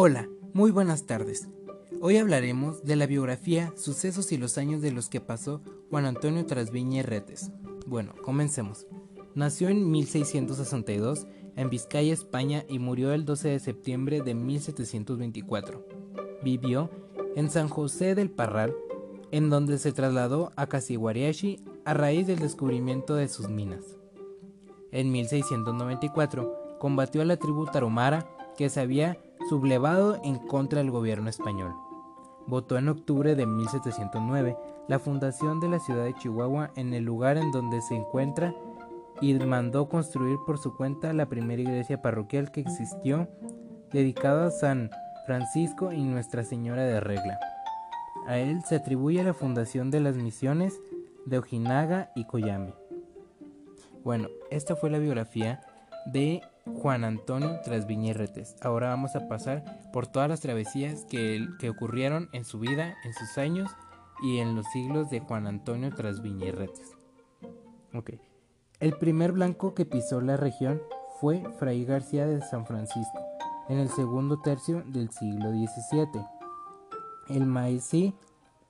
Hola, muy buenas tardes. Hoy hablaremos de la biografía, sucesos y los años de los que pasó Juan Antonio Trasviña Retes. Bueno, comencemos. Nació en 1662 en Vizcaya, España y murió el 12 de septiembre de 1724. Vivió en San José del Parral, en donde se trasladó a Casiguariashi a raíz del descubrimiento de sus minas. En 1694 combatió a la tribu tarumara que se había sublevado en contra del gobierno español. Votó en octubre de 1709 la fundación de la ciudad de Chihuahua en el lugar en donde se encuentra y mandó construir por su cuenta la primera iglesia parroquial que existió, dedicada a San Francisco y Nuestra Señora de Regla. A él se atribuye la fundación de las misiones de Ojinaga y Coyame. Bueno, esta fue la biografía de Juan Antonio Trasviñerretes. Ahora vamos a pasar por todas las travesías que, ocurrieron en su vida, en sus años y en los siglos de Juan Antonio Trasviñerretes. Ok. El primer blanco que pisó la región fue Fray García de San Francisco en el segundo tercio del siglo XVII. El maesí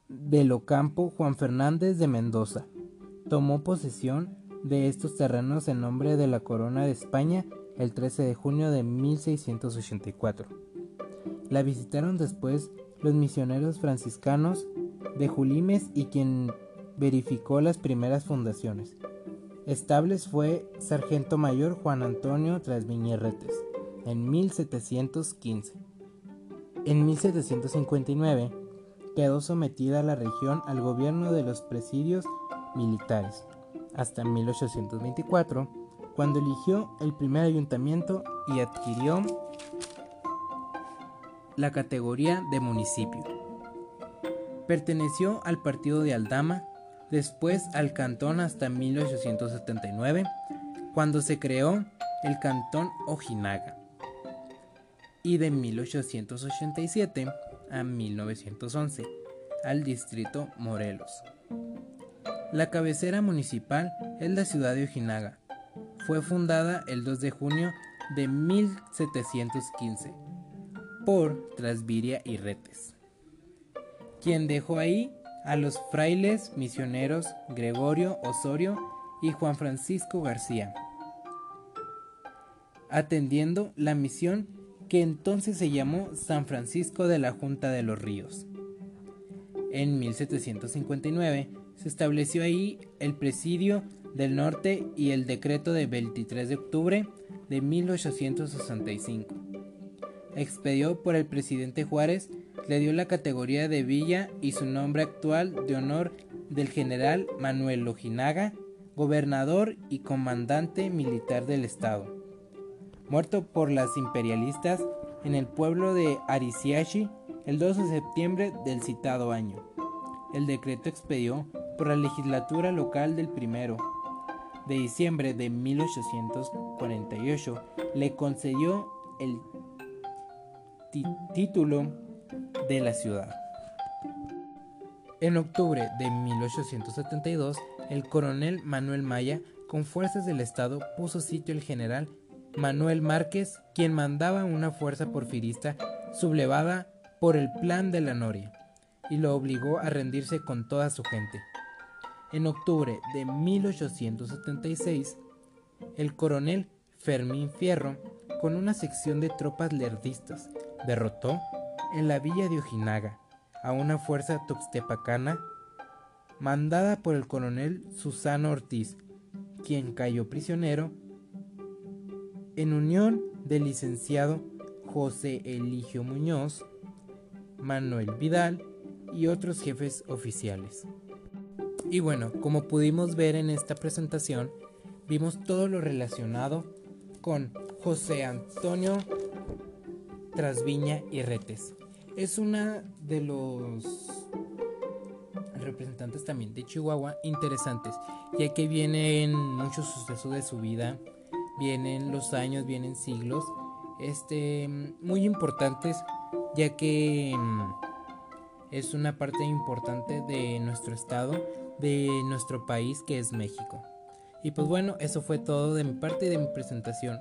del Ocampo Juan Fernández de Mendoza tomó posesión de estos terrenos en nombre de la Corona de España el 13 de junio de 1684. La visitaron después los misioneros franciscanos de Julimes y quien verificó las primeras fundaciones. Estables fue sargento mayor Juan Antonio Trasviñerretes en 1715. En 1759 quedó sometida la región al gobierno de los presidios militares hasta 1824, cuando eligió el primer ayuntamiento y adquirió la categoría de municipio. Perteneció al partido de Aldama, después al cantón hasta 1879, cuando se creó el cantón Ojinaga, y de 1887 a 1911 al distrito Morelos. La cabecera municipal es la ciudad de Ojinaga. Fue fundada el 2 de junio de 1715 por Trasviria y Retes, quien dejó ahí a los frailes misioneros Gregorio Osorio y Juan Francisco García, atendiendo la misión que entonces se llamó San Francisco de la Junta de los Ríos. En 1759 se estableció ahí el presidio del norte y el decreto de 23 de octubre de 1865. Expedió por el presidente Juárez, le dio la categoría de villa y su nombre actual de honor del general Manuel Lojinaga, gobernador y comandante militar del estado. Muerto por las imperialistas en el pueblo de Ariciachi el 2 de septiembre del citado año. El decreto expedió por la legislatura local del primero de diciembre de 1848 le concedió el título de la ciudad. En octubre de 1872, el coronel Manuel Maya, con fuerzas del Estado, puso sitio al general Manuel Márquez, quien mandaba una fuerza porfirista sublevada por el plan de la Noria, y lo obligó a rendirse con toda su gente. En octubre de 1876, el coronel Fermín Fierro, con una sección de tropas lerdistas, derrotó en la villa de Ojinaga a una fuerza tuxtepacana mandada por el coronel Susano Ortiz, quien cayó prisionero en unión del licenciado José Eligio Muñoz, Manuel Vidal y otros jefes oficiales. Y bueno, como pudimos ver en esta presentación, vimos todo lo relacionado con José Antonio Trasviña y Retes. Es una de los representantes también de Chihuahua interesantes, ya que vienen muchos sucesos de su vida, vienen los años, vienen siglos, este, muy importantes, ya que mm, es una parte importante de nuestro estado de nuestro país que es México. Y pues bueno, eso fue todo de mi parte de mi presentación.